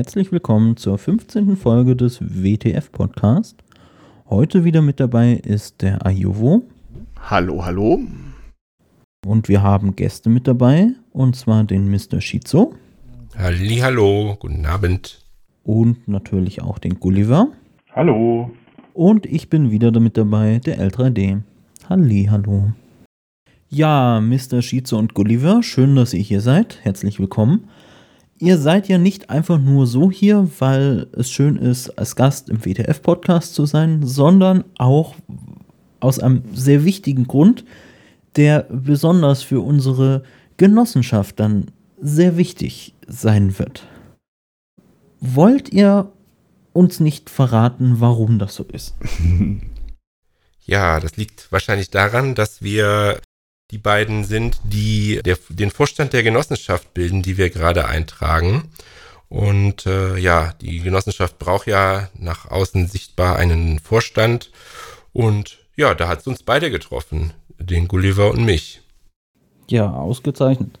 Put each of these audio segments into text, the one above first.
Herzlich willkommen zur 15. Folge des WTF Podcast. Heute wieder mit dabei ist der Ayuvo. Hallo, hallo. Und wir haben Gäste mit dabei, und zwar den Mr. Shizo. Hallo, guten Abend. Und natürlich auch den Gulliver. Hallo. Und ich bin wieder damit dabei, der L3D. Halli, hallo. Ja, Mr. Shizo und Gulliver, schön, dass ihr hier seid. Herzlich willkommen ihr seid ja nicht einfach nur so hier, weil es schön ist, als Gast im WTF-Podcast zu sein, sondern auch aus einem sehr wichtigen Grund, der besonders für unsere Genossenschaft dann sehr wichtig sein wird. Wollt ihr uns nicht verraten, warum das so ist? Ja, das liegt wahrscheinlich daran, dass wir die beiden sind, die der, den Vorstand der Genossenschaft bilden, die wir gerade eintragen. Und äh, ja, die Genossenschaft braucht ja nach außen sichtbar einen Vorstand. Und ja, da hat es uns beide getroffen, den Gulliver und mich. Ja, ausgezeichnet.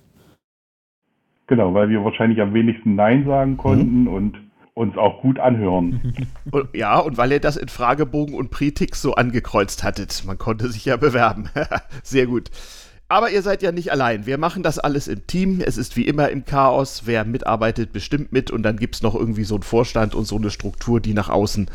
Genau, weil wir wahrscheinlich am wenigsten Nein sagen konnten mhm. und uns auch gut anhören. ja, und weil ihr das in Fragebogen und Pretix so angekreuzt hattet. Man konnte sich ja bewerben. Sehr gut. Aber ihr seid ja nicht allein. Wir machen das alles im Team. Es ist wie immer im Chaos. Wer mitarbeitet, bestimmt mit. Und dann gibt es noch irgendwie so einen Vorstand und so eine Struktur, die nach außen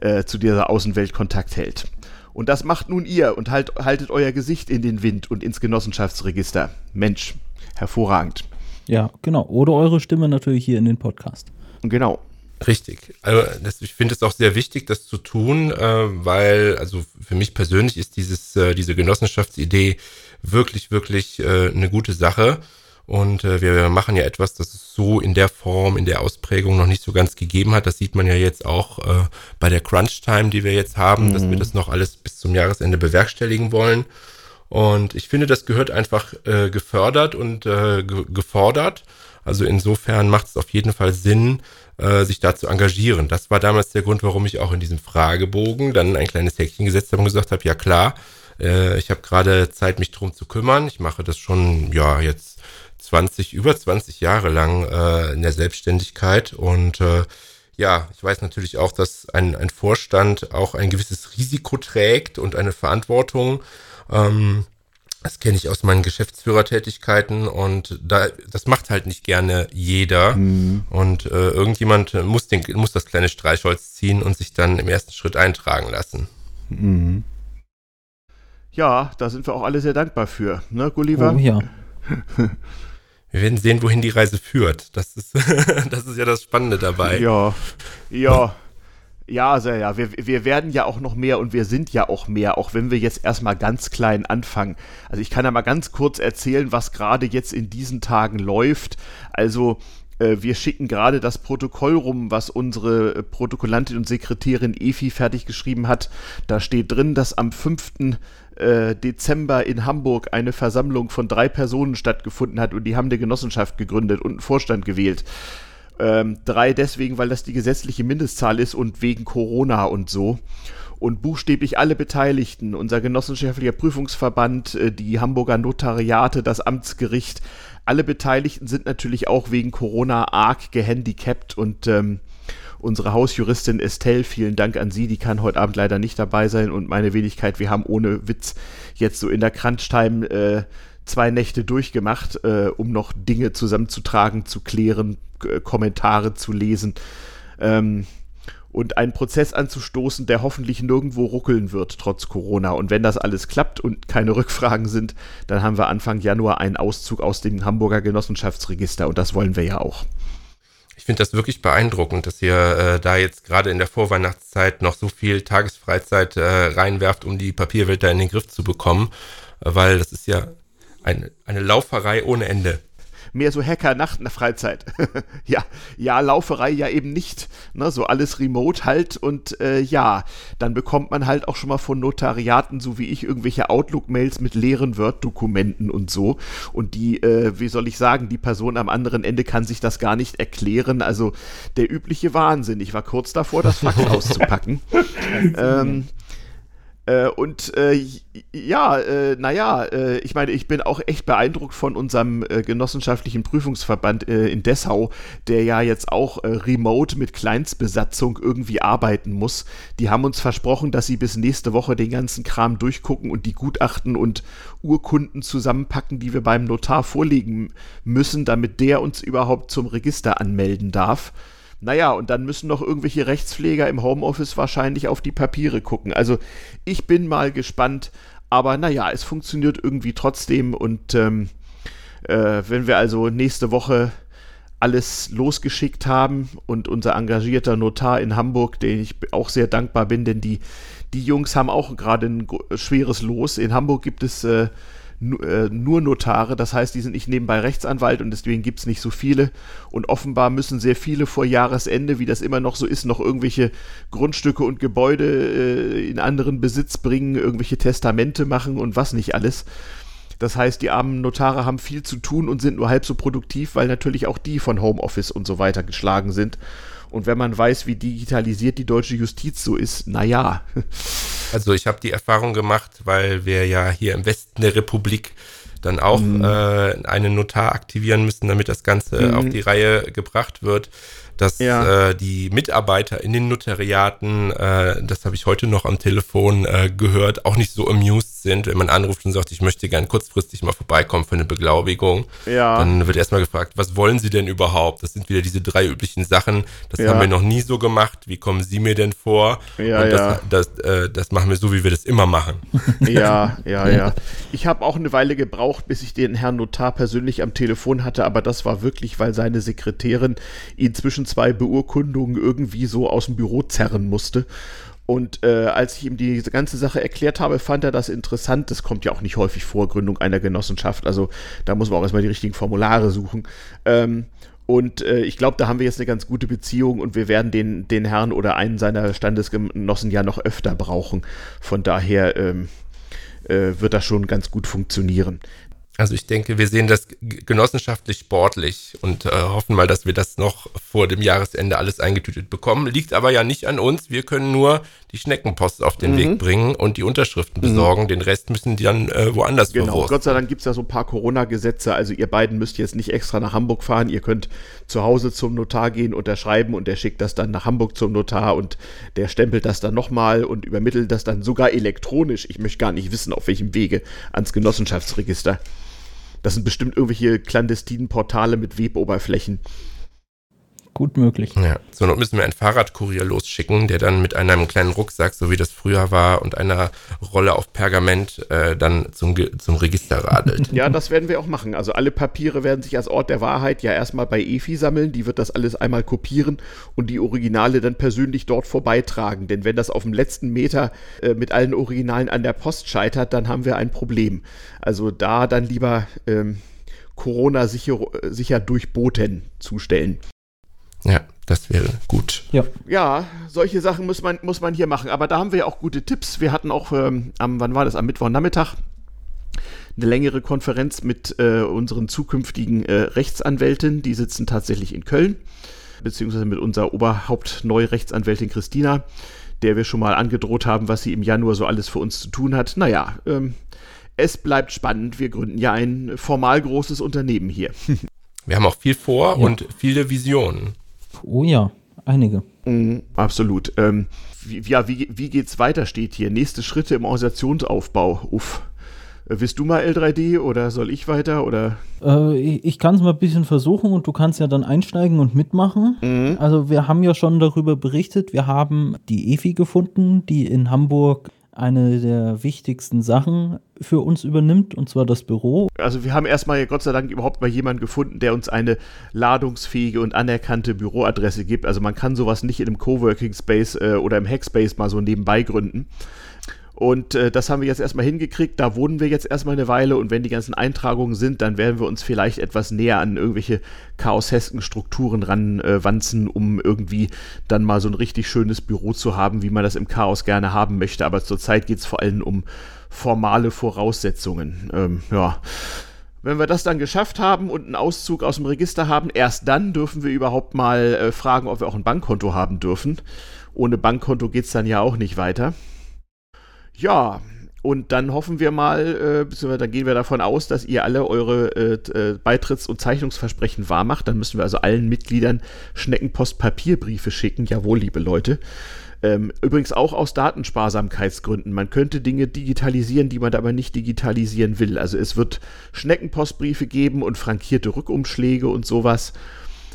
äh, zu dieser Außenwelt Kontakt hält. Und das macht nun ihr und halt, haltet euer Gesicht in den Wind und ins Genossenschaftsregister. Mensch, hervorragend. Ja, genau. Oder eure Stimme natürlich hier in den Podcast. Genau. Richtig. Also das, ich finde es auch sehr wichtig, das zu tun, äh, weil, also für mich persönlich ist dieses, äh, diese Genossenschaftsidee wirklich, wirklich äh, eine gute Sache. Und äh, wir machen ja etwas, das es so in der Form, in der Ausprägung noch nicht so ganz gegeben hat. Das sieht man ja jetzt auch äh, bei der Crunch-Time, die wir jetzt haben, mhm. dass wir mhm. das noch alles bis zum Jahresende bewerkstelligen wollen. Und ich finde, das gehört einfach äh, gefördert und äh, ge gefordert. Also insofern macht es auf jeden Fall Sinn, äh, sich da zu engagieren. Das war damals der Grund, warum ich auch in diesem Fragebogen dann ein kleines Häkchen gesetzt habe und gesagt habe, ja klar, äh, ich habe gerade Zeit, mich drum zu kümmern. Ich mache das schon, ja, jetzt 20, über 20 Jahre lang äh, in der Selbstständigkeit und äh, ja, ich weiß natürlich auch, dass ein, ein Vorstand auch ein gewisses Risiko trägt und eine Verantwortung. Ähm, das kenne ich aus meinen Geschäftsführertätigkeiten und da, das macht halt nicht gerne jeder. Mhm. Und äh, irgendjemand muss, den, muss das kleine Streichholz ziehen und sich dann im ersten Schritt eintragen lassen. Mhm. Ja, da sind wir auch alle sehr dankbar für, ne, Gulliver? Oh ja. Wir werden sehen, wohin die Reise führt. Das ist, das ist ja das Spannende dabei. Ja, ja. Ja, sehr, ja. Wir, wir werden ja auch noch mehr und wir sind ja auch mehr, auch wenn wir jetzt erstmal ganz klein anfangen. Also ich kann ja mal ganz kurz erzählen, was gerade jetzt in diesen Tagen läuft. Also äh, wir schicken gerade das Protokoll rum, was unsere Protokollantin und Sekretärin Efi fertig geschrieben hat. Da steht drin, dass am 5. Äh, Dezember in Hamburg eine Versammlung von drei Personen stattgefunden hat und die haben eine Genossenschaft gegründet und einen Vorstand gewählt. Ähm, drei deswegen, weil das die gesetzliche Mindestzahl ist und wegen Corona und so. Und buchstäblich alle Beteiligten, unser genossenschaftlicher Prüfungsverband, äh, die Hamburger Notariate, das Amtsgericht, alle Beteiligten sind natürlich auch wegen Corona arg gehandicapt und ähm, unsere Hausjuristin Estelle, vielen Dank an Sie, die kann heute Abend leider nicht dabei sein und meine Wenigkeit, wir haben ohne Witz jetzt so in der Crunch-Time äh, zwei Nächte durchgemacht, äh, um noch Dinge zusammenzutragen, zu klären, äh, Kommentare zu lesen. Ähm, und einen Prozess anzustoßen, der hoffentlich nirgendwo ruckeln wird, trotz Corona. Und wenn das alles klappt und keine Rückfragen sind, dann haben wir Anfang Januar einen Auszug aus dem Hamburger Genossenschaftsregister und das wollen wir ja auch. Ich finde das wirklich beeindruckend, dass ihr äh, da jetzt gerade in der Vorweihnachtszeit noch so viel Tagesfreizeit äh, reinwerft, um die Papierwelt da in den Griff zu bekommen, weil das ist ja ein, eine Lauferei ohne Ende mehr so Hacker nach einer Freizeit. ja, ja, Lauferei ja eben nicht. Ne, so alles remote halt und äh, ja, dann bekommt man halt auch schon mal von Notariaten, so wie ich, irgendwelche Outlook-Mails mit leeren Word-Dokumenten und so. Und die, äh, wie soll ich sagen, die Person am anderen Ende kann sich das gar nicht erklären. Also der übliche Wahnsinn. Ich war kurz davor, das Fax auszupacken. ähm, Äh, und äh, ja, äh, naja, äh, ich meine, ich bin auch echt beeindruckt von unserem äh, genossenschaftlichen Prüfungsverband äh, in Dessau, der ja jetzt auch remote mit Kleinstbesatzung irgendwie arbeiten muss. Die haben uns versprochen, dass sie bis nächste Woche den ganzen Kram durchgucken und die Gutachten und Urkunden zusammenpacken, die wir beim Notar vorlegen müssen, damit der uns überhaupt zum Register anmelden darf. Naja, und dann müssen noch irgendwelche Rechtspfleger im Homeoffice wahrscheinlich auf die Papiere gucken. Also ich bin mal gespannt, aber naja, es funktioniert irgendwie trotzdem und ähm, äh, wenn wir also nächste Woche alles losgeschickt haben und unser engagierter Notar in Hamburg, den ich auch sehr dankbar bin, denn die, die Jungs haben auch gerade ein schweres Los. In Hamburg gibt es äh, nur Notare, das heißt, die sind nicht nebenbei Rechtsanwalt und deswegen gibt es nicht so viele. Und offenbar müssen sehr viele vor Jahresende, wie das immer noch so ist, noch irgendwelche Grundstücke und Gebäude äh, in anderen Besitz bringen, irgendwelche Testamente machen und was nicht alles. Das heißt, die armen Notare haben viel zu tun und sind nur halb so produktiv, weil natürlich auch die von Homeoffice und so weiter geschlagen sind. Und wenn man weiß, wie digitalisiert die deutsche Justiz so ist, naja. Also ich habe die Erfahrung gemacht, weil wir ja hier im Westen der Republik dann auch mhm. äh, einen Notar aktivieren müssen, damit das Ganze mhm. auf die Reihe gebracht wird dass ja. äh, die Mitarbeiter in den Notariaten, äh, das habe ich heute noch am Telefon äh, gehört, auch nicht so amused sind, wenn man anruft und sagt, ich möchte gern kurzfristig mal vorbeikommen für eine Beglaubigung. Ja. Dann wird erstmal gefragt, was wollen Sie denn überhaupt? Das sind wieder diese drei üblichen Sachen. Das ja. haben wir noch nie so gemacht. Wie kommen Sie mir denn vor? Ja, und das, das, das, das machen wir so, wie wir das immer machen. Ja, ja, ja. Ich habe auch eine Weile gebraucht, bis ich den Herrn Notar persönlich am Telefon hatte, aber das war wirklich, weil seine Sekretärin ihn zwischen zwischen zwei Beurkundungen irgendwie so aus dem Büro zerren musste. Und äh, als ich ihm diese ganze Sache erklärt habe, fand er das interessant. Das kommt ja auch nicht häufig vor, Gründung einer Genossenschaft. Also da muss man auch erstmal die richtigen Formulare suchen. Ähm, und äh, ich glaube, da haben wir jetzt eine ganz gute Beziehung und wir werden den, den Herrn oder einen seiner Standesgenossen ja noch öfter brauchen. Von daher ähm, äh, wird das schon ganz gut funktionieren. Also ich denke, wir sehen das genossenschaftlich sportlich und äh, hoffen mal, dass wir das noch vor dem Jahresende alles eingetütet bekommen. Liegt aber ja nicht an uns. Wir können nur die Schneckenpost auf den mhm. Weg bringen und die Unterschriften mhm. besorgen. Den Rest müssen die dann äh, woanders Genau, verwursten. Gott sei Dank gibt es ja so ein paar Corona-Gesetze. Also ihr beiden müsst jetzt nicht extra nach Hamburg fahren. Ihr könnt zu Hause zum Notar gehen, unterschreiben und der schickt das dann nach Hamburg zum Notar und der stempelt das dann nochmal und übermittelt das dann sogar elektronisch. Ich möchte gar nicht wissen, auf welchem Wege ans Genossenschaftsregister. Das sind bestimmt irgendwelche clandestinen Portale mit Weboberflächen. Gut möglich. Ja, so noch müssen wir einen Fahrradkurier losschicken, der dann mit einem kleinen Rucksack, so wie das früher war, und einer Rolle auf Pergament äh, dann zum, zum Register radelt. Ja, das werden wir auch machen. Also alle Papiere werden sich als Ort der Wahrheit ja erstmal bei EFI sammeln. Die wird das alles einmal kopieren und die Originale dann persönlich dort vorbeitragen. Denn wenn das auf dem letzten Meter äh, mit allen Originalen an der Post scheitert, dann haben wir ein Problem. Also da dann lieber ähm, Corona sicher, sicher durchboten zustellen. Ja, das wäre gut. Ja. ja, solche Sachen muss man, muss man hier machen. Aber da haben wir ja auch gute Tipps. Wir hatten auch ähm, am, wann war das? Am Mittwochnachmittag eine längere Konferenz mit äh, unseren zukünftigen äh, Rechtsanwälten. Die sitzen tatsächlich in Köln, beziehungsweise mit unserer Oberhaupt-Neurechtsanwältin Christina, der wir schon mal angedroht haben, was sie im Januar so alles für uns zu tun hat. Naja, ähm, es bleibt spannend. Wir gründen ja ein formal großes Unternehmen hier. wir haben auch viel vor ja. und viele Visionen. Oh ja, einige. Mm, absolut. Ähm, wie, ja, wie, wie geht's weiter, steht hier. Nächste Schritte im Organisationsaufbau. Uff. Äh, willst du mal L3D oder soll ich weiter? Oder? Äh, ich kann es mal ein bisschen versuchen und du kannst ja dann einsteigen und mitmachen. Mhm. Also wir haben ja schon darüber berichtet, wir haben die EFI gefunden, die in Hamburg eine der wichtigsten Sachen für uns übernimmt, und zwar das Büro. Also wir haben erstmal Gott sei Dank überhaupt mal jemanden gefunden, der uns eine ladungsfähige und anerkannte Büroadresse gibt. Also man kann sowas nicht in einem Coworking Space äh, oder im Hackspace mal so nebenbei gründen. Und äh, das haben wir jetzt erstmal hingekriegt. Da wohnen wir jetzt erstmal eine Weile und wenn die ganzen Eintragungen sind, dann werden wir uns vielleicht etwas näher an irgendwelche chaoshesken Strukturen ranwanzen, äh, um irgendwie dann mal so ein richtig schönes Büro zu haben, wie man das im Chaos gerne haben möchte. Aber zurzeit geht es vor allem um formale Voraussetzungen. Ähm, ja. Wenn wir das dann geschafft haben und einen Auszug aus dem Register haben, erst dann dürfen wir überhaupt mal äh, fragen, ob wir auch ein Bankkonto haben dürfen. Ohne Bankkonto geht es dann ja auch nicht weiter. Ja, und dann hoffen wir mal, äh, beziehungsweise dann gehen wir davon aus, dass ihr alle eure äh, äh, Beitritts- und Zeichnungsversprechen wahrmacht. Dann müssen wir also allen Mitgliedern Schneckenpost-Papierbriefe schicken. Jawohl, liebe Leute. Ähm, übrigens auch aus Datensparsamkeitsgründen. Man könnte Dinge digitalisieren, die man aber nicht digitalisieren will. Also es wird Schneckenpostbriefe geben und frankierte Rückumschläge und sowas.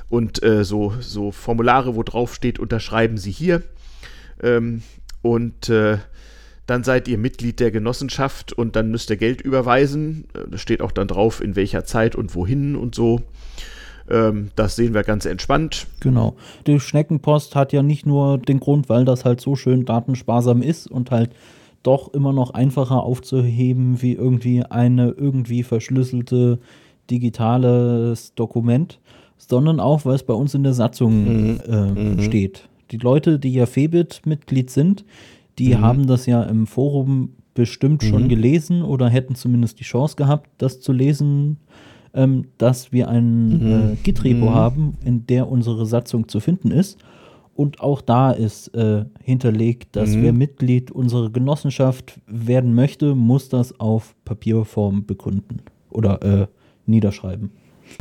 Und äh, so, so Formulare, wo drauf steht, unterschreiben Sie hier. Ähm, und äh, dann seid ihr Mitglied der Genossenschaft und dann müsst ihr Geld überweisen. Äh, das steht auch dann drauf, in welcher Zeit und wohin und so. Ähm, das sehen wir ganz entspannt. Genau. Die Schneckenpost hat ja nicht nur den Grund, weil das halt so schön datensparsam ist und halt doch immer noch einfacher aufzuheben wie irgendwie eine irgendwie verschlüsselte digitales Dokument, sondern auch, weil es bei uns in der Satzung mhm. Äh, mhm. steht. Die Leute, die ja Febit-Mitglied sind, die mhm. haben das ja im Forum bestimmt schon mhm. gelesen oder hätten zumindest die Chance gehabt, das zu lesen, ähm, dass wir ein mhm. äh, Git-Repo mhm. haben, in der unsere Satzung zu finden ist. Und auch da ist äh, hinterlegt, dass mhm. wer Mitglied unserer Genossenschaft werden möchte, muss das auf Papierform begründen oder äh, niederschreiben.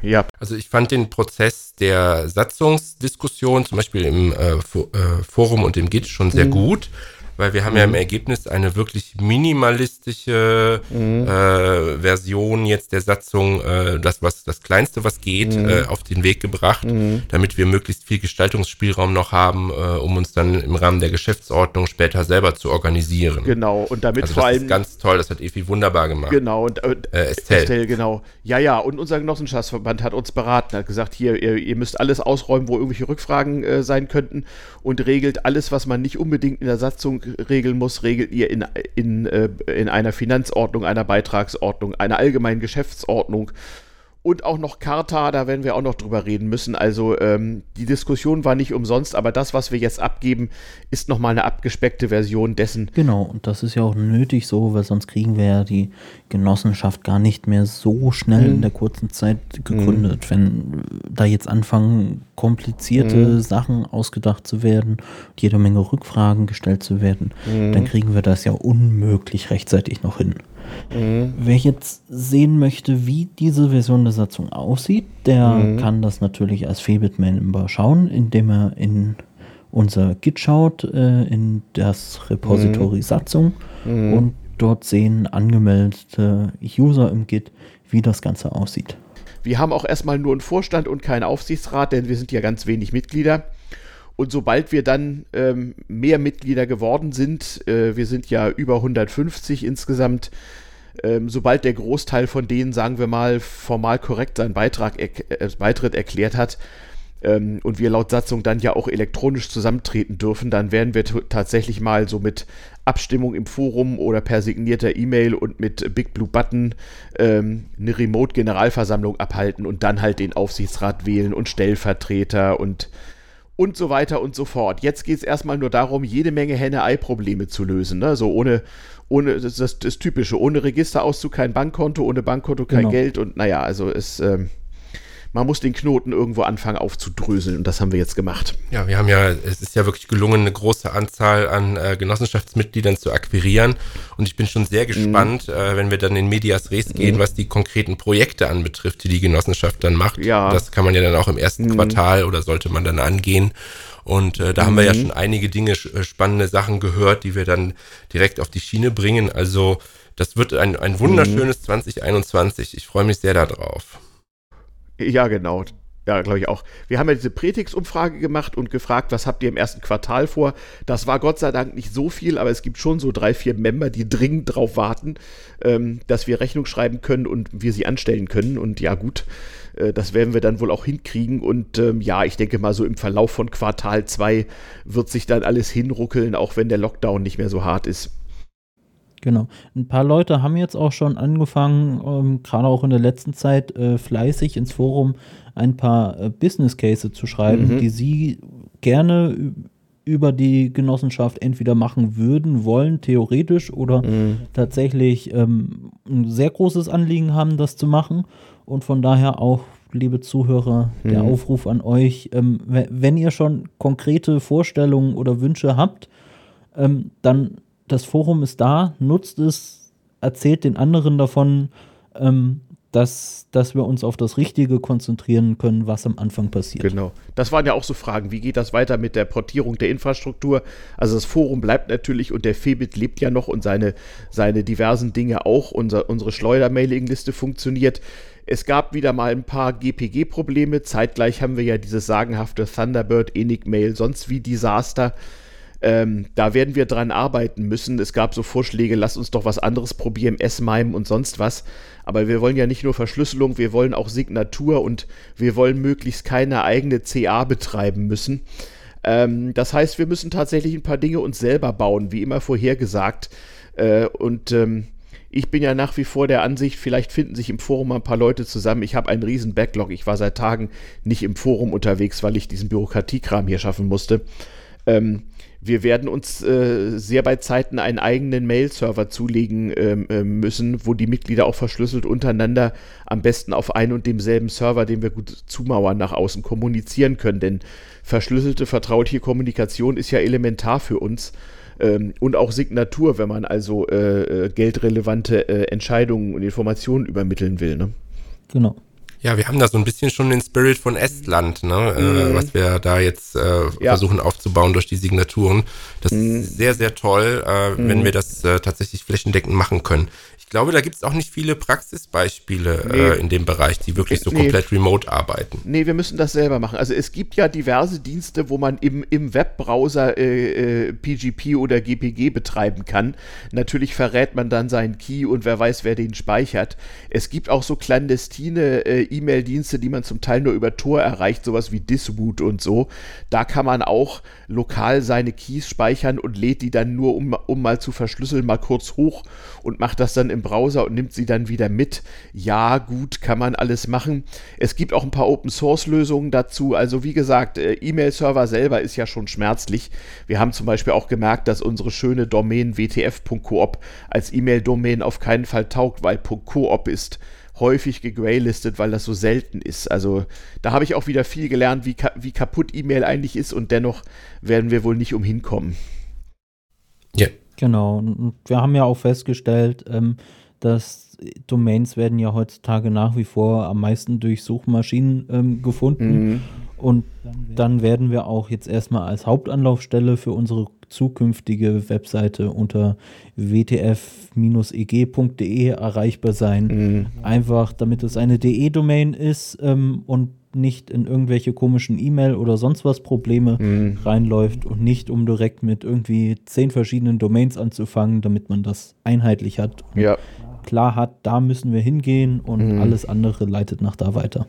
Ja. Also ich fand den Prozess der Satzungsdiskussion, zum Beispiel im äh, äh Forum und im Git, schon sehr mhm. gut weil wir haben mhm. ja im mhm. Ergebnis eine wirklich minimalistische mhm. äh, Version jetzt der Satzung, äh, das was das kleinste was geht, mhm. äh, auf den Weg gebracht, mhm. damit wir möglichst viel Gestaltungsspielraum noch haben, äh, um uns dann im Rahmen der Geschäftsordnung später selber zu organisieren. Genau und damit also vor das allem ist ganz toll, das hat Evi wunderbar gemacht. Genau und äh Estelle. Estelle. genau. Ja ja und unser Genossenschaftsverband hat uns beraten, hat gesagt hier ihr, ihr müsst alles ausräumen, wo irgendwelche Rückfragen äh, sein könnten und regelt alles, was man nicht unbedingt in der Satzung regeln muss, regelt ihr in, in, äh, in einer Finanzordnung, einer Beitragsordnung, einer allgemeinen Geschäftsordnung und auch noch Charta, da werden wir auch noch drüber reden müssen. Also ähm, die Diskussion war nicht umsonst, aber das, was wir jetzt abgeben, ist nochmal eine abgespeckte Version dessen. Genau, und das ist ja auch nötig so, weil sonst kriegen wir ja die Genossenschaft gar nicht mehr so schnell mhm. in der kurzen Zeit gegründet. Mhm. Wenn da jetzt anfangen, komplizierte mhm. Sachen ausgedacht zu werden, jede Menge Rückfragen gestellt zu werden, mhm. dann kriegen wir das ja unmöglich rechtzeitig noch hin. Mhm. Wer jetzt sehen möchte, wie diese Version der Satzung aussieht, der mhm. kann das natürlich als Febit-Member schauen, indem er in unser Git schaut, äh, in das Repository mhm. Satzung mhm. und dort sehen angemeldete User im Git, wie das Ganze aussieht. Wir haben auch erstmal nur einen Vorstand und keinen Aufsichtsrat, denn wir sind ja ganz wenig Mitglieder. Und sobald wir dann ähm, mehr Mitglieder geworden sind, äh, wir sind ja über 150 insgesamt, ähm, sobald der Großteil von denen, sagen wir mal, formal korrekt seinen Beitrag er äh, Beitritt erklärt hat ähm, und wir laut Satzung dann ja auch elektronisch zusammentreten dürfen, dann werden wir tatsächlich mal so mit Abstimmung im Forum oder per signierter E-Mail und mit Big Blue Button ähm, eine Remote-Generalversammlung abhalten und dann halt den Aufsichtsrat wählen und Stellvertreter und und so weiter und so fort. Jetzt geht es erstmal nur darum, jede Menge Henne-Ei-Probleme zu lösen. Ne? So ohne, ohne das, das, das Typische, ohne Registerauszug kein Bankkonto, ohne Bankkonto kein genau. Geld und naja, also es. Ähm, man muss den Knoten irgendwo anfangen aufzudröseln und das haben wir jetzt gemacht. Ja, wir haben ja, es ist ja wirklich gelungen, eine große Anzahl an äh, Genossenschaftsmitgliedern zu akquirieren und ich bin schon sehr mhm. gespannt, mhm. äh, wenn wir dann in Medias Res gehen, mhm. was die konkreten Projekte anbetrifft, die die Genossenschaft dann macht. Ja. Das kann man ja dann auch im ersten mhm. Quartal oder sollte man dann angehen. Und äh, da haben wir ja mhm. schon einige Dinge, äh, spannende Sachen gehört, die wir dann direkt auf die Schiene bringen. Also das wird ein, ein wunderschönes 2021. Ich freue mich sehr darauf. Ja, genau. Ja, glaube ich auch. Wir haben ja diese Prätix-Umfrage gemacht und gefragt, was habt ihr im ersten Quartal vor? Das war Gott sei Dank nicht so viel, aber es gibt schon so drei, vier Member, die dringend darauf warten, ähm, dass wir Rechnung schreiben können und wir sie anstellen können. Und ja, gut, äh, das werden wir dann wohl auch hinkriegen. Und ähm, ja, ich denke mal, so im Verlauf von Quartal 2 wird sich dann alles hinruckeln, auch wenn der Lockdown nicht mehr so hart ist. Genau. Ein paar Leute haben jetzt auch schon angefangen, ähm, gerade auch in der letzten Zeit, äh, fleißig ins Forum ein paar äh, Business Cases zu schreiben, mhm. die sie gerne über die Genossenschaft entweder machen würden, wollen, theoretisch oder mhm. tatsächlich ähm, ein sehr großes Anliegen haben, das zu machen. Und von daher auch, liebe Zuhörer, mhm. der Aufruf an euch, ähm, wenn ihr schon konkrete Vorstellungen oder Wünsche habt, ähm, dann das Forum ist da, nutzt es, erzählt den anderen davon, ähm, dass, dass wir uns auf das Richtige konzentrieren können, was am Anfang passiert. Genau. Das waren ja auch so Fragen. Wie geht das weiter mit der Portierung der Infrastruktur? Also das Forum bleibt natürlich und der Febit lebt ja noch und seine, seine diversen Dinge auch. Unser, unsere Schleuder-Mailing-Liste funktioniert. Es gab wieder mal ein paar GPG-Probleme. Zeitgleich haben wir ja dieses sagenhafte Thunderbird, Enigmail, sonst wie Desaster. Ähm, da werden wir dran arbeiten müssen. Es gab so Vorschläge, lass uns doch was anderes probieren, S-MIME und sonst was. Aber wir wollen ja nicht nur Verschlüsselung, wir wollen auch Signatur und wir wollen möglichst keine eigene CA betreiben müssen. Ähm, das heißt, wir müssen tatsächlich ein paar Dinge uns selber bauen, wie immer vorhergesagt. Äh, und ähm, ich bin ja nach wie vor der Ansicht, vielleicht finden sich im Forum ein paar Leute zusammen. Ich habe einen riesen Backlog. Ich war seit Tagen nicht im Forum unterwegs, weil ich diesen Bürokratiekram hier schaffen musste. Ähm, wir werden uns äh, sehr bei Zeiten einen eigenen Mail-Server zulegen ähm, äh, müssen, wo die Mitglieder auch verschlüsselt untereinander am besten auf ein und demselben Server, den wir gut zumauern, nach außen kommunizieren können. Denn verschlüsselte, vertrauliche Kommunikation ist ja elementar für uns. Ähm, und auch Signatur, wenn man also äh, äh geldrelevante äh, Entscheidungen und Informationen übermitteln will. Ne? Genau. Ja, wir haben da so ein bisschen schon den Spirit von Estland, ne? Äh, mhm. Äh, was wir da jetzt äh, ja. versuchen aufzubauen durch die Signaturen. Das mhm. ist sehr, sehr toll, äh, mhm. wenn wir das äh, tatsächlich flächendeckend machen können. Ich glaube, da gibt es auch nicht viele Praxisbeispiele nee. äh, in dem Bereich, die wirklich so nee. komplett remote arbeiten. Nee, wir müssen das selber machen. Also es gibt ja diverse Dienste, wo man im, im Webbrowser äh, äh, PGP oder GPG betreiben kann. Natürlich verrät man dann seinen Key und wer weiß, wer den speichert. Es gibt auch so clandestine äh, E-Mail-Dienste, die man zum Teil nur über Tor erreicht, sowas wie Diswoot und so. Da kann man auch lokal seine Keys speichern und lädt die dann nur, um, um mal zu verschlüsseln, mal kurz hoch und macht das dann im Browser und nimmt sie dann wieder mit. Ja, gut, kann man alles machen. Es gibt auch ein paar Open-Source-Lösungen dazu. Also wie gesagt, äh, E-Mail-Server selber ist ja schon schmerzlich. Wir haben zum Beispiel auch gemerkt, dass unsere schöne Domain wtf.coop als E-Mail-Domain auf keinen Fall taugt, weil .coop ist häufig gegraylistet, weil das so selten ist. Also da habe ich auch wieder viel gelernt, wie, ka wie kaputt E-Mail eigentlich ist und dennoch werden wir wohl nicht umhin kommen. Ja. Genau. Und wir haben ja auch festgestellt, ähm, dass Domains werden ja heutzutage nach wie vor am meisten durch Suchmaschinen ähm, gefunden. Mhm. Und dann werden wir auch jetzt erstmal als Hauptanlaufstelle für unsere zukünftige Webseite unter wtf-eg.de erreichbar sein. Mhm. Einfach damit es eine DE-Domain ist ähm, und nicht in irgendwelche komischen E-Mail oder sonst was Probleme mhm. reinläuft und nicht um direkt mit irgendwie zehn verschiedenen Domains anzufangen, damit man das einheitlich hat. ja. Klar hat, da müssen wir hingehen und mhm. alles andere leitet nach da weiter.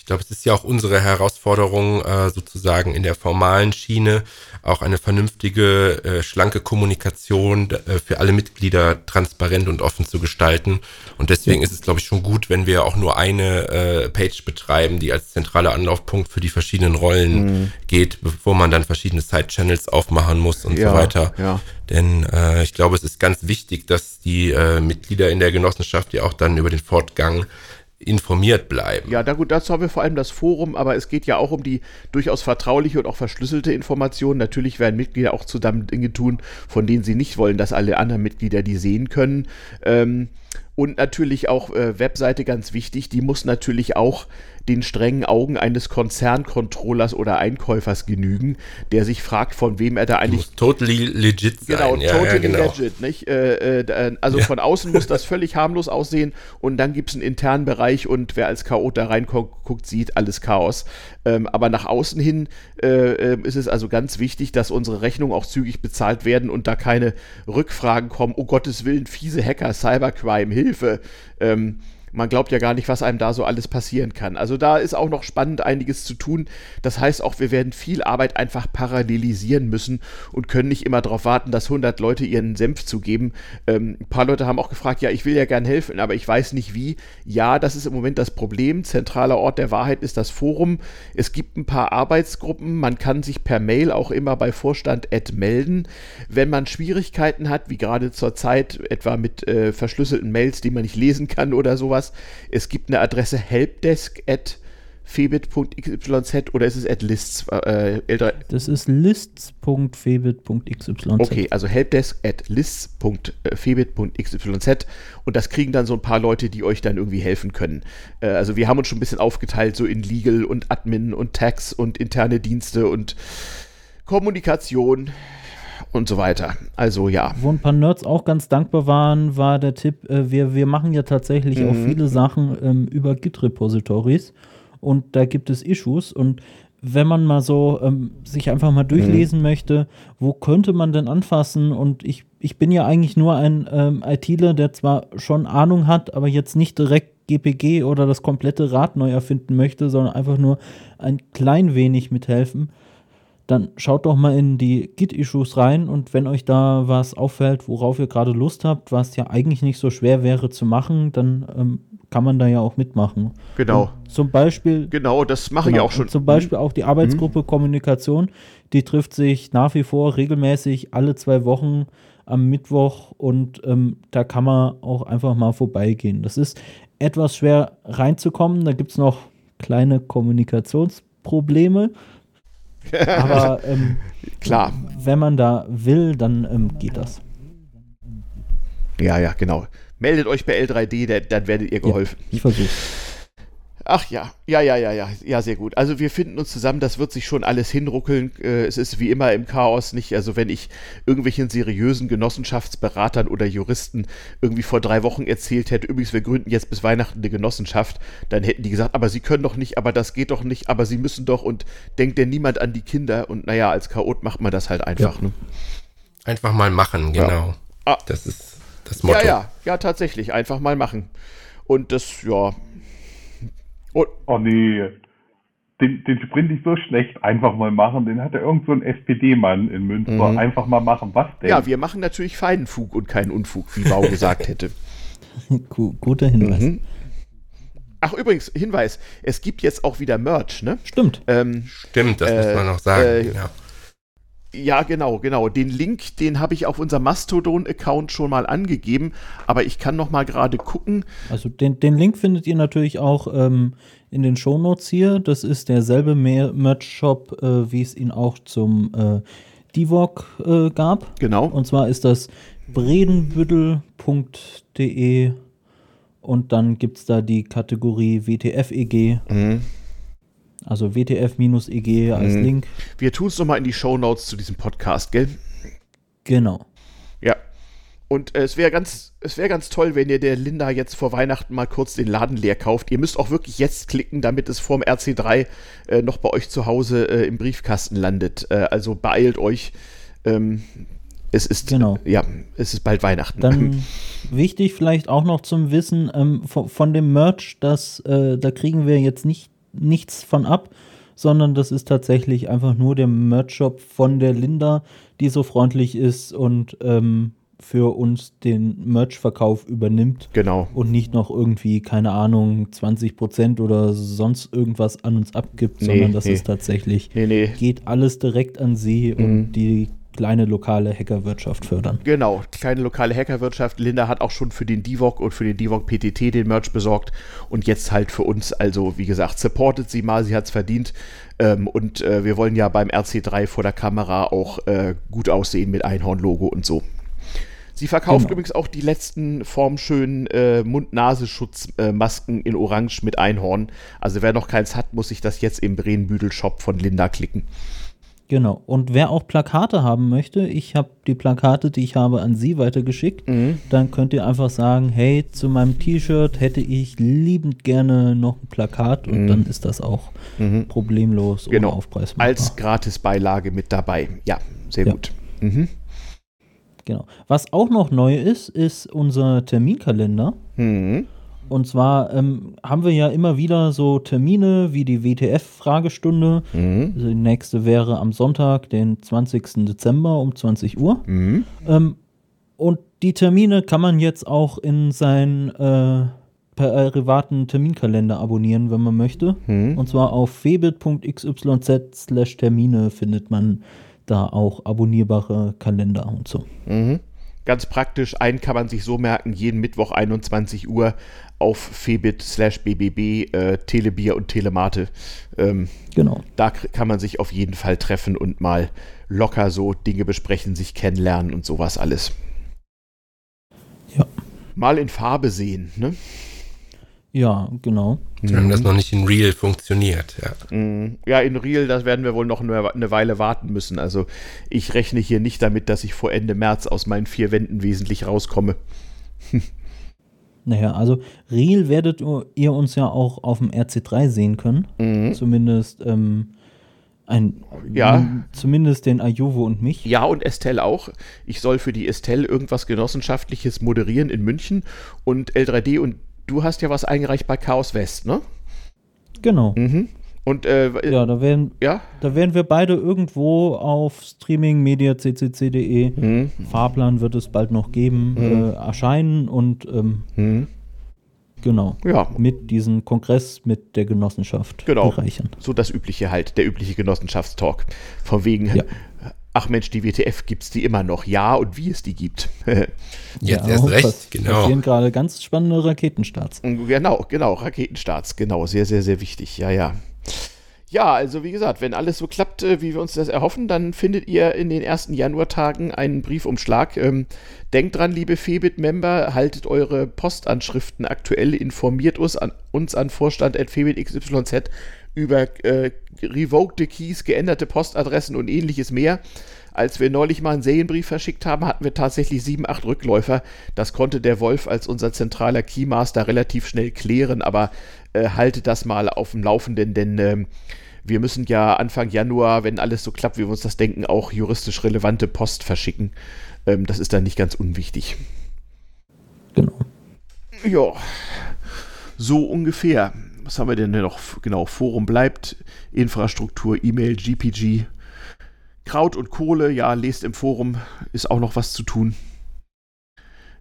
Ich glaube, es ist ja auch unsere Herausforderung, äh, sozusagen in der formalen Schiene auch eine vernünftige, äh, schlanke Kommunikation äh, für alle Mitglieder transparent und offen zu gestalten. Und deswegen ist es, glaube ich, schon gut, wenn wir auch nur eine äh, Page betreiben, die als zentraler Anlaufpunkt für die verschiedenen Rollen mhm. geht, bevor man dann verschiedene Side-Channels aufmachen muss und ja, so weiter. Ja. Denn äh, ich glaube, es ist ganz wichtig, dass die äh, Mitglieder in der Genossenschaft ja auch dann über den Fortgang informiert bleiben. Ja, da gut, dazu haben wir vor allem das Forum, aber es geht ja auch um die durchaus vertrauliche und auch verschlüsselte Information. Natürlich werden Mitglieder auch zusammen Dinge tun, von denen sie nicht wollen, dass alle anderen Mitglieder die sehen können. Ähm, und natürlich auch äh, Webseite ganz wichtig, die muss natürlich auch den strengen Augen eines Konzerncontrollers oder Einkäufers genügen, der sich fragt, von wem er da eigentlich. Muss totally legit sein. Genau, ja, totally ja, genau. legit. Nicht? Äh, äh, also ja. von außen muss das völlig harmlos aussehen und dann gibt es einen internen Bereich und wer als Chaot da reinguckt, sieht alles Chaos. Ähm, aber nach außen hin äh, äh, ist es also ganz wichtig, dass unsere Rechnungen auch zügig bezahlt werden und da keine Rückfragen kommen, oh Gottes Willen, fiese Hacker, Cybercrime, Hilfe. Ähm, man glaubt ja gar nicht, was einem da so alles passieren kann. Also da ist auch noch spannend einiges zu tun. Das heißt auch, wir werden viel Arbeit einfach parallelisieren müssen und können nicht immer darauf warten, dass 100 Leute ihren Senf zugeben. Ähm, ein paar Leute haben auch gefragt, ja, ich will ja gern helfen, aber ich weiß nicht wie. Ja, das ist im Moment das Problem. Zentraler Ort der Wahrheit ist das Forum. Es gibt ein paar Arbeitsgruppen. Man kann sich per Mail auch immer bei Vorstand melden. Wenn man Schwierigkeiten hat, wie gerade zur Zeit etwa mit äh, verschlüsselten Mails, die man nicht lesen kann oder sowas, sowas. Es gibt eine Adresse helpdesk at febit.xyz oder ist es at lists? Äh, L3? Das ist lists.febit.xyz. Okay, also helpdesk at lists.febit.xyz und das kriegen dann so ein paar Leute, die euch dann irgendwie helfen können. Äh, also wir haben uns schon ein bisschen aufgeteilt, so in Legal und Admin und Tax und interne Dienste und Kommunikation und so weiter. Also ja. Wo ein paar Nerds auch ganz dankbar waren, war der Tipp, äh, wir, wir machen ja tatsächlich mhm. auch viele Sachen ähm, über Git-Repositories und da gibt es Issues und wenn man mal so ähm, sich einfach mal durchlesen mhm. möchte, wo könnte man denn anfassen? Und ich, ich bin ja eigentlich nur ein ähm, ITler, der zwar schon Ahnung hat, aber jetzt nicht direkt GPG oder das komplette Rad neu erfinden möchte, sondern einfach nur ein klein wenig mithelfen dann schaut doch mal in die Git-Issues rein und wenn euch da was auffällt, worauf ihr gerade Lust habt, was ja eigentlich nicht so schwer wäre zu machen, dann ähm, kann man da ja auch mitmachen. Genau. Und zum Beispiel. Genau, das mache genau, ich auch schon. Zum Beispiel mhm. auch die Arbeitsgruppe mhm. Kommunikation, die trifft sich nach wie vor regelmäßig alle zwei Wochen am Mittwoch und ähm, da kann man auch einfach mal vorbeigehen. Das ist etwas schwer reinzukommen, da gibt es noch kleine Kommunikationsprobleme. Aber ähm, klar, wenn man da will, dann ähm, geht das. Ja, ja, genau. Meldet euch bei L3D, dann werdet ihr geholfen. Ja, ich versuche. Ach ja, ja, ja, ja, ja, ja, sehr gut. Also wir finden uns zusammen, das wird sich schon alles hinruckeln. Äh, es ist wie immer im Chaos nicht. Also wenn ich irgendwelchen seriösen Genossenschaftsberatern oder Juristen irgendwie vor drei Wochen erzählt hätte, übrigens, wir gründen jetzt bis Weihnachten eine Genossenschaft, dann hätten die gesagt, aber sie können doch nicht, aber das geht doch nicht, aber sie müssen doch und denkt denn niemand an die Kinder. Und naja, als Chaot macht man das halt einfach. Ja. Ne? Einfach mal machen, genau. Ja. Ah. Das ist das Motto. Ja, ja, ja, tatsächlich. Einfach mal machen. Und das, ja, Oh, oh nee, den, den Sprint ist so schlecht, einfach mal machen. Den hat ja irgend so ein SPD-Mann in Münster. Mhm. Einfach mal machen, was denn? Ja, wir machen natürlich feinen Fug und keinen Unfug, wie Bau gesagt hätte. Guter Hinweis. Mhm. Ach, übrigens, Hinweis, es gibt jetzt auch wieder Merch, ne? Stimmt. Ähm, Stimmt, das äh, muss man noch sagen. Äh, ja. Ja, genau, genau. Den Link, den habe ich auf unserem Mastodon-Account schon mal angegeben, aber ich kann noch mal gerade gucken. Also den, den Link findet ihr natürlich auch ähm, in den Shownotes hier. Das ist derselbe Merch-Shop, äh, wie es ihn auch zum äh, Divok äh, gab. Genau. Und zwar ist das bredenbüttel.de und dann gibt es da die Kategorie WTF-EG. Mhm. Also WTF-EG als mhm. Link. Wir tun es nochmal in die Show Notes zu diesem Podcast, gell? Genau. Ja. Und äh, es wäre ganz, es ganz toll, wenn ihr der Linda jetzt vor Weihnachten mal kurz den Laden leer kauft. Ihr müsst auch wirklich jetzt klicken, damit es vorm RC3 äh, noch bei euch zu Hause äh, im Briefkasten landet. Äh, also beeilt euch. Ähm, es ist genau. ja, es ist bald Weihnachten. Dann wichtig vielleicht auch noch zum Wissen ähm, von, von, dem Merch, dass äh, da kriegen wir jetzt nicht nichts von ab, sondern das ist tatsächlich einfach nur der Merch-Shop von der Linda, die so freundlich ist und ähm, für uns den Merch-Verkauf übernimmt. Genau. Und nicht noch irgendwie, keine Ahnung, 20% oder sonst irgendwas an uns abgibt, nee, sondern das nee. ist tatsächlich, nee, geht alles direkt an sie mhm. und die kleine lokale Hackerwirtschaft fördern. Genau, kleine lokale Hackerwirtschaft. Linda hat auch schon für den Divok und für den Divok PTT den Merch besorgt und jetzt halt für uns. Also, wie gesagt, supportet sie mal, sie hat es verdient. Ähm, und äh, wir wollen ja beim RC3 vor der Kamera auch äh, gut aussehen mit Einhorn-Logo und so. Sie verkauft genau. übrigens auch die letzten formschönen äh, Mund-Nasenschutzmasken in Orange mit Einhorn. Also wer noch keins hat, muss sich das jetzt im Bremenbüdel-Shop von Linda klicken. Genau. Und wer auch Plakate haben möchte, ich habe die Plakate, die ich habe, an Sie weitergeschickt. Mhm. Dann könnt ihr einfach sagen, hey, zu meinem T-Shirt hätte ich liebend gerne noch ein Plakat und mhm. dann ist das auch mhm. problemlos genau. Aufpreis. Als Gratisbeilage mit dabei. Ja, sehr ja. gut. Mhm. Genau. Was auch noch neu ist, ist unser Terminkalender. Mhm. Und zwar ähm, haben wir ja immer wieder so Termine wie die WTF-Fragestunde. Mhm. Also die nächste wäre am Sonntag, den 20. Dezember um 20 Uhr. Mhm. Ähm, und die Termine kann man jetzt auch in seinen äh, privaten Terminkalender abonnieren, wenn man möchte. Mhm. Und zwar auf febit.xyz slash Termine findet man da auch abonnierbare Kalender und so. Mhm. Ganz praktisch, einen kann man sich so merken, jeden Mittwoch 21 Uhr auf Febit slash BBB, äh, Telebier und Telemate. Ähm, genau. Da kann man sich auf jeden Fall treffen und mal locker so Dinge besprechen, sich kennenlernen und sowas alles. Ja. Mal in Farbe sehen, ne? Ja, genau. Wir haben das noch nicht in Real funktioniert, ja. Mhm. Ja, in Real, das werden wir wohl noch eine Weile warten müssen. Also ich rechne hier nicht damit, dass ich vor Ende März aus meinen vier Wänden wesentlich rauskomme. naja, also Real werdet ihr uns ja auch auf dem RC3 sehen können. Mhm. Zumindest ähm, ein, ja. zumindest den Ayuvo und mich. Ja, und Estelle auch. Ich soll für die Estelle irgendwas Genossenschaftliches moderieren in München und L3D und du hast ja was eingereicht bei Chaos West, ne? Genau. Mhm. Und äh, ja, da werden, ja? da werden wir beide irgendwo auf Streaming Media ccc.de. Mhm. Fahrplan wird es bald noch geben, mhm. äh, erscheinen und ähm, mhm. genau. Ja. Mit diesem Kongress mit der Genossenschaft genau. bereichern. So das übliche halt, der übliche Genossenschaftstalk. Von wegen, ja ach Mensch, die WTF gibt es die immer noch. Ja, und wie es die gibt. Jetzt ja, erst recht, pass genau. passieren gerade ganz spannende Raketenstarts. Genau, genau, Raketenstarts, genau, sehr, sehr, sehr wichtig, ja, ja. Ja, also wie gesagt, wenn alles so klappt, äh, wie wir uns das erhoffen, dann findet ihr in den ersten Januartagen einen Briefumschlag. Ähm, denkt dran, liebe Febit-Member, haltet eure Postanschriften aktuell, informiert uns an, uns an Vorstand.febit.xyz über äh, revoked Keys, geänderte Postadressen und ähnliches mehr. Als wir neulich mal einen Serienbrief verschickt haben, hatten wir tatsächlich sieben, acht Rückläufer. Das konnte der Wolf als unser zentraler Keymaster relativ schnell klären, aber äh, haltet das mal auf dem Laufenden, denn äh, wir müssen ja Anfang Januar, wenn alles so klappt, wie wir uns das denken, auch juristisch relevante Post verschicken. Ähm, das ist dann nicht ganz unwichtig. Genau. Ja, so ungefähr was haben wir denn noch? Genau, Forum bleibt, Infrastruktur, E-Mail, GPG, Kraut und Kohle, ja, lest im Forum, ist auch noch was zu tun.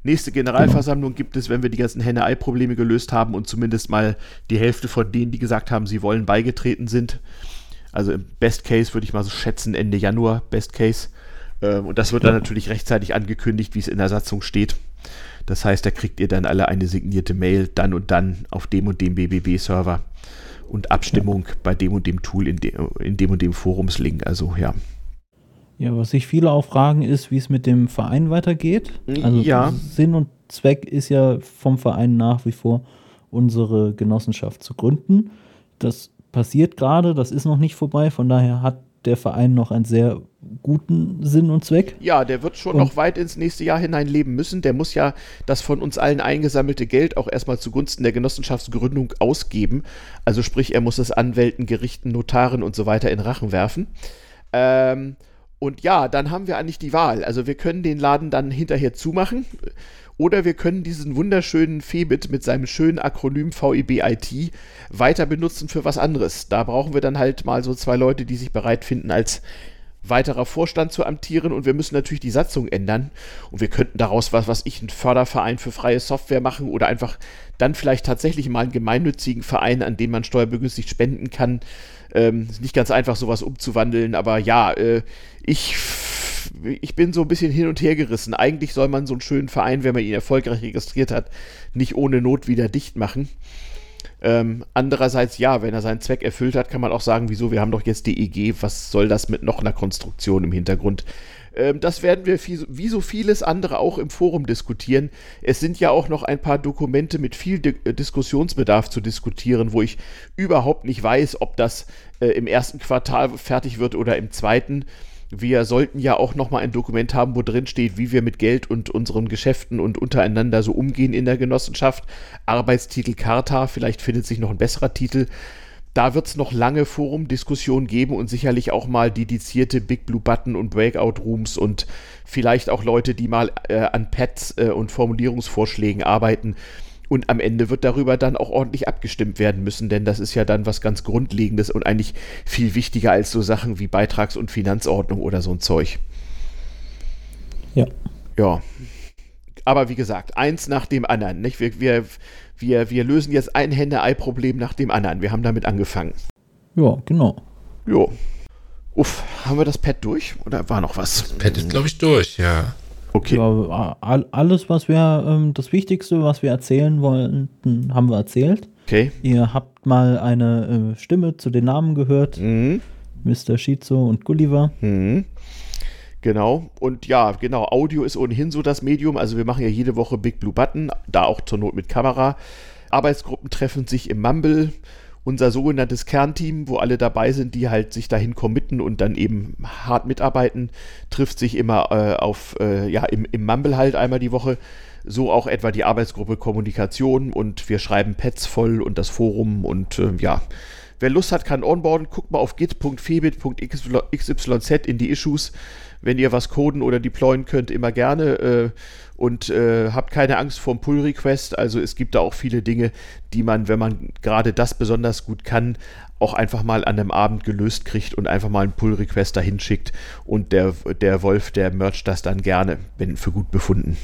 Nächste Generalversammlung gibt es, wenn wir die ganzen Henne-Ei-Probleme gelöst haben und zumindest mal die Hälfte von denen, die gesagt haben, sie wollen, beigetreten sind. Also im Best Case würde ich mal so schätzen, Ende Januar, Best Case. Ähm, und das wird dann natürlich rechtzeitig angekündigt, wie es in der Satzung steht. Das heißt, da kriegt ihr dann alle eine signierte Mail, dann und dann auf dem und dem BBB-Server und Abstimmung ja. bei dem und dem Tool in, de, in dem und dem Forumslink. Also ja. Ja, was sich viele auch fragen, ist, wie es mit dem Verein weitergeht. Also ja. Sinn und Zweck ist ja vom Verein nach wie vor, unsere Genossenschaft zu gründen. Das passiert gerade, das ist noch nicht vorbei, von daher hat der Verein noch einen sehr guten Sinn und Zweck. Ja, der wird schon und noch weit ins nächste Jahr hinein leben müssen. Der muss ja das von uns allen eingesammelte Geld auch erstmal zugunsten der Genossenschaftsgründung ausgeben. Also sprich, er muss es Anwälten, Gerichten, Notaren und so weiter in Rachen werfen. Ähm, und ja, dann haben wir eigentlich die Wahl. Also wir können den Laden dann hinterher zumachen oder wir können diesen wunderschönen Febit mit seinem schönen Akronym VEBIT weiter benutzen für was anderes. Da brauchen wir dann halt mal so zwei Leute, die sich bereit finden, als weiterer Vorstand zu amtieren und wir müssen natürlich die Satzung ändern und wir könnten daraus was, was ich, einen Förderverein für freie Software machen oder einfach dann vielleicht tatsächlich mal einen gemeinnützigen Verein, an dem man steuerbegünstigt spenden kann. Ähm, ist nicht ganz einfach, sowas umzuwandeln, aber ja, äh, ich ich bin so ein bisschen hin und her gerissen. Eigentlich soll man so einen schönen Verein, wenn man ihn erfolgreich registriert hat, nicht ohne Not wieder dicht machen. Ähm, andererseits, ja, wenn er seinen Zweck erfüllt hat, kann man auch sagen, wieso, wir haben doch jetzt die EG, was soll das mit noch einer Konstruktion im Hintergrund? Ähm, das werden wir wie so vieles andere auch im Forum diskutieren. Es sind ja auch noch ein paar Dokumente mit viel Di Diskussionsbedarf zu diskutieren, wo ich überhaupt nicht weiß, ob das äh, im ersten Quartal fertig wird oder im zweiten wir sollten ja auch nochmal ein Dokument haben, wo drin steht, wie wir mit Geld und unseren Geschäften und untereinander so umgehen in der Genossenschaft. Arbeitstitel Charta, vielleicht findet sich noch ein besserer Titel. Da wird es noch lange Forumdiskussionen geben und sicherlich auch mal dedizierte Big Blue Button und Breakout Rooms und vielleicht auch Leute, die mal äh, an Pads äh, und Formulierungsvorschlägen arbeiten. Und am Ende wird darüber dann auch ordentlich abgestimmt werden müssen, denn das ist ja dann was ganz Grundlegendes und eigentlich viel wichtiger als so Sachen wie Beitrags- und Finanzordnung oder so ein Zeug. Ja. Ja. Aber wie gesagt, eins nach dem anderen. Nicht? Wir, wir, wir, wir lösen jetzt ein Hände-Ei-Problem nach dem anderen. Wir haben damit angefangen. Ja, genau. Jo. Uff, haben wir das Pad durch oder war noch was? Das Pad ist, glaube ich, durch, ja. Okay. Ja, alles, was wir, ähm, das Wichtigste, was wir erzählen wollten, haben wir erzählt. Okay. Ihr habt mal eine äh, Stimme zu den Namen gehört. Mhm. Mr. Shizu und Gulliver. Mhm. Genau. Und ja, genau, Audio ist ohnehin so das Medium. Also wir machen ja jede Woche Big Blue Button, da auch zur Not mit Kamera. Arbeitsgruppen treffen sich im Mumble unser sogenanntes Kernteam, wo alle dabei sind, die halt sich dahin committen und dann eben hart mitarbeiten, trifft sich immer äh, auf, äh, ja, im, im Mumble halt einmal die Woche. So auch etwa die Arbeitsgruppe Kommunikation und wir schreiben Pads voll und das Forum und äh, ja. Wer Lust hat, kann onboarden. Guckt mal auf git.febit.xyz in die Issues. Wenn ihr was coden oder deployen könnt, immer gerne. Äh, und äh, habt keine Angst vor dem Pull-Request. Also es gibt da auch viele Dinge, die man, wenn man gerade das besonders gut kann, auch einfach mal an einem Abend gelöst kriegt und einfach mal einen Pull-Request dahin schickt. Und der, der Wolf, der mercht das dann gerne, wenn für gut befunden.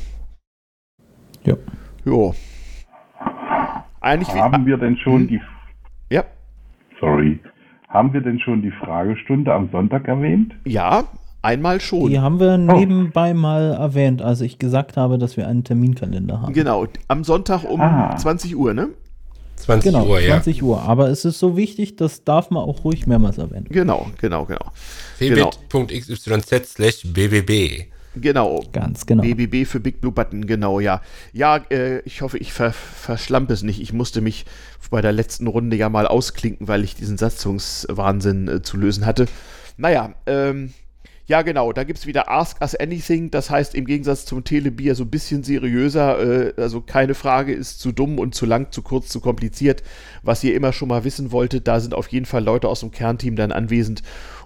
Ja. Jo. Eigentlich haben wir denn schon hm? die. Ja. Sorry. Haben wir denn schon die Fragestunde am Sonntag erwähnt? Ja, Einmal schon. Die haben wir oh. nebenbei oh. mal erwähnt, als ich gesagt habe, dass wir einen Terminkalender haben. Genau, am Sonntag um ah. 20 Uhr, ne? 20 genau, Uhr, 20 ja. Uhr. Aber es ist so wichtig, das darf man auch ruhig mehrmals erwähnen. Genau, genau, genau. fbit.xyz slash bbb. Genau. Ganz genau. BBB für Big Blue Button, genau, ja. Ja, äh, ich hoffe, ich ver verschlampe es nicht. Ich musste mich bei der letzten Runde ja mal ausklinken, weil ich diesen Satzungswahnsinn äh, zu lösen hatte. Naja, ähm, ja, genau, da gibt es wieder Ask Us Anything, das heißt im Gegensatz zum Telebier so ein bisschen seriöser, äh, also keine Frage ist zu dumm und zu lang, zu kurz, zu kompliziert. Was ihr immer schon mal wissen wolltet, da sind auf jeden Fall Leute aus dem Kernteam dann anwesend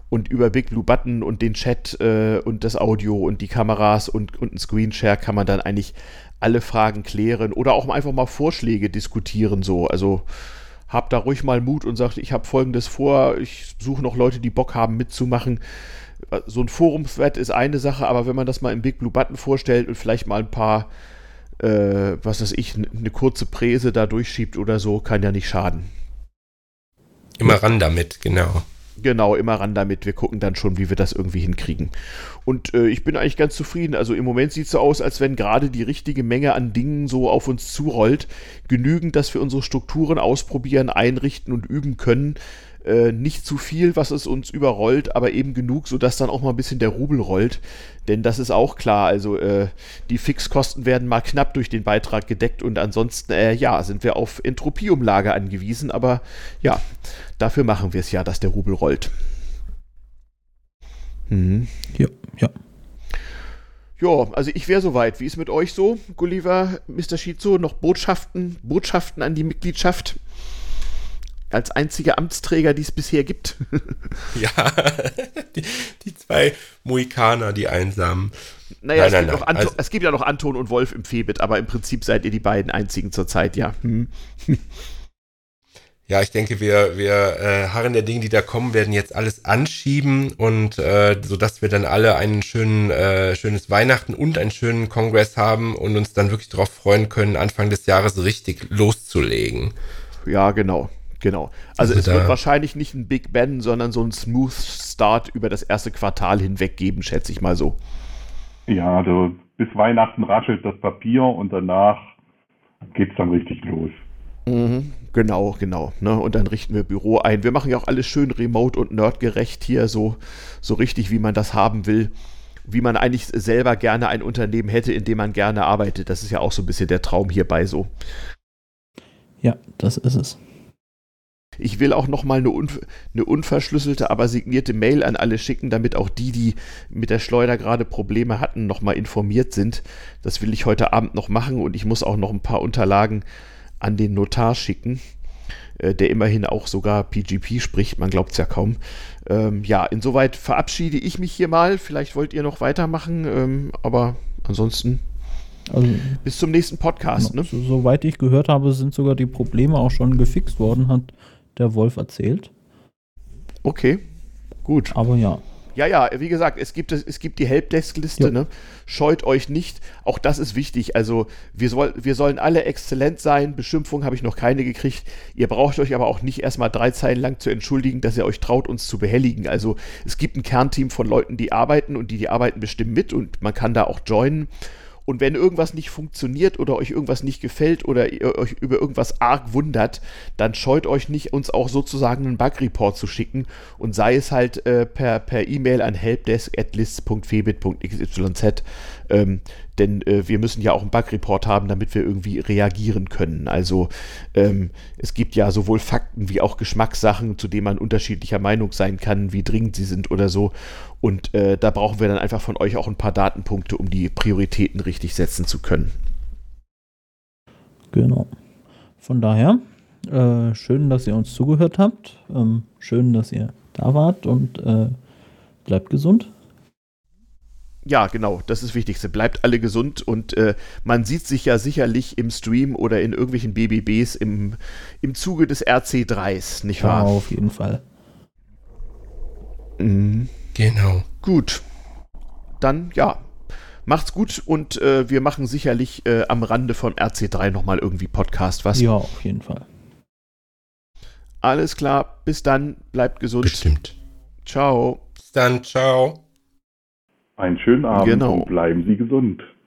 und über Big Blue Button und den Chat äh, und das Audio und die Kameras und, und ein Screenshare kann man dann eigentlich alle Fragen klären oder auch einfach mal Vorschläge diskutieren, so, also habt da ruhig mal Mut und sagt, ich habe folgendes vor, ich suche noch Leute, die Bock haben mitzumachen so ein Forumswert ist eine Sache, aber wenn man das mal im Big Blue Button vorstellt und vielleicht mal ein paar, äh, was weiß ich, eine kurze Präse da durchschiebt oder so, kann ja nicht schaden. Immer ran damit, genau. Genau, immer ran damit. Wir gucken dann schon, wie wir das irgendwie hinkriegen. Und äh, ich bin eigentlich ganz zufrieden. Also im Moment sieht es so aus, als wenn gerade die richtige Menge an Dingen so auf uns zurollt. Genügend, dass wir unsere Strukturen ausprobieren, einrichten und üben können. Äh, nicht zu viel, was es uns überrollt, aber eben genug, sodass dann auch mal ein bisschen der Rubel rollt. Denn das ist auch klar, also äh, die Fixkosten werden mal knapp durch den Beitrag gedeckt und ansonsten, äh, ja, sind wir auf Entropieumlage angewiesen, aber ja, dafür machen wir es ja, dass der Rubel rollt. Mhm. Ja, ja. Ja, also ich wäre soweit. Wie ist mit euch so, Gulliver, Mr. Shizu? Noch Botschaften, Botschaften an die Mitgliedschaft? Als einziger Amtsträger, die es bisher gibt. ja, die, die, zwei Mohikaner, die einsamen. Naja, nein, es, nein, gibt nein. Anton, also, es, gibt ja noch Anton und Wolf im Febit, aber im Prinzip seid ihr die beiden einzigen zurzeit, ja. Hm. Ja, ich denke, wir, wir äh, harren der Dinge, die da kommen, werden jetzt alles anschieben und äh, so dass wir dann alle ein schönen, äh, schönes Weihnachten und einen schönen Kongress haben und uns dann wirklich darauf freuen können, Anfang des Jahres richtig loszulegen. Ja, genau. Genau. Also, also es wird wahrscheinlich nicht ein Big Ben, sondern so ein Smooth Start über das erste Quartal hinweg geben, schätze ich mal so. Ja, also bis Weihnachten raschelt das Papier und danach geht es dann richtig los. Mhm, genau, genau. Ne? Und dann richten wir Büro ein. Wir machen ja auch alles schön remote und nerdgerecht hier, so, so richtig, wie man das haben will. Wie man eigentlich selber gerne ein Unternehmen hätte, in dem man gerne arbeitet. Das ist ja auch so ein bisschen der Traum hierbei so. Ja, das ist es. Ich will auch nochmal eine, unver eine unverschlüsselte, aber signierte Mail an alle schicken, damit auch die, die mit der Schleuder gerade Probleme hatten, nochmal informiert sind. Das will ich heute Abend noch machen und ich muss auch noch ein paar Unterlagen an den Notar schicken, äh, der immerhin auch sogar PGP spricht, man glaubt es ja kaum. Ähm, ja, insoweit verabschiede ich mich hier mal. Vielleicht wollt ihr noch weitermachen, ähm, aber ansonsten also, bis zum nächsten Podcast. Ne? So, soweit ich gehört habe, sind sogar die Probleme auch schon gefixt worden, hat der Wolf erzählt. Okay, gut. Aber ja. Ja, ja, wie gesagt, es gibt, es gibt die Helpdesk-Liste, ja. ne? Scheut euch nicht. Auch das ist wichtig. Also, wir, soll, wir sollen alle exzellent sein. Beschimpfung habe ich noch keine gekriegt. Ihr braucht euch aber auch nicht erstmal drei Zeilen lang zu entschuldigen, dass ihr euch traut, uns zu behelligen. Also, es gibt ein Kernteam von Leuten, die arbeiten und die, die arbeiten bestimmt mit und man kann da auch joinen. Und wenn irgendwas nicht funktioniert oder euch irgendwas nicht gefällt oder ihr euch über irgendwas arg wundert, dann scheut euch nicht, uns auch sozusagen einen Bug-Report zu schicken und sei es halt äh, per, per E-Mail an helpdesk.lists.febit.xyz. Ähm, denn äh, wir müssen ja auch einen Bug-Report haben, damit wir irgendwie reagieren können. Also ähm, es gibt ja sowohl Fakten wie auch Geschmackssachen, zu denen man unterschiedlicher Meinung sein kann, wie dringend sie sind oder so. Und äh, da brauchen wir dann einfach von euch auch ein paar Datenpunkte, um die Prioritäten richtig setzen zu können. Genau. Von daher, äh, schön, dass ihr uns zugehört habt. Ähm, schön, dass ihr da wart und äh, bleibt gesund. Ja, genau, das ist das Wichtigste. Bleibt alle gesund und äh, man sieht sich ja sicherlich im Stream oder in irgendwelchen BBBs im, im Zuge des RC3s, nicht wahr? Ja, auf jeden Fall. Mhm. Genau. Gut. Dann, ja, macht's gut und äh, wir machen sicherlich äh, am Rande von RC3 nochmal irgendwie Podcast, was? Ja, auf jeden Fall. Alles klar, bis dann, bleibt gesund. Bestimmt. Ciao. Bis dann, ciao. Einen schönen Abend genau. und bleiben Sie gesund.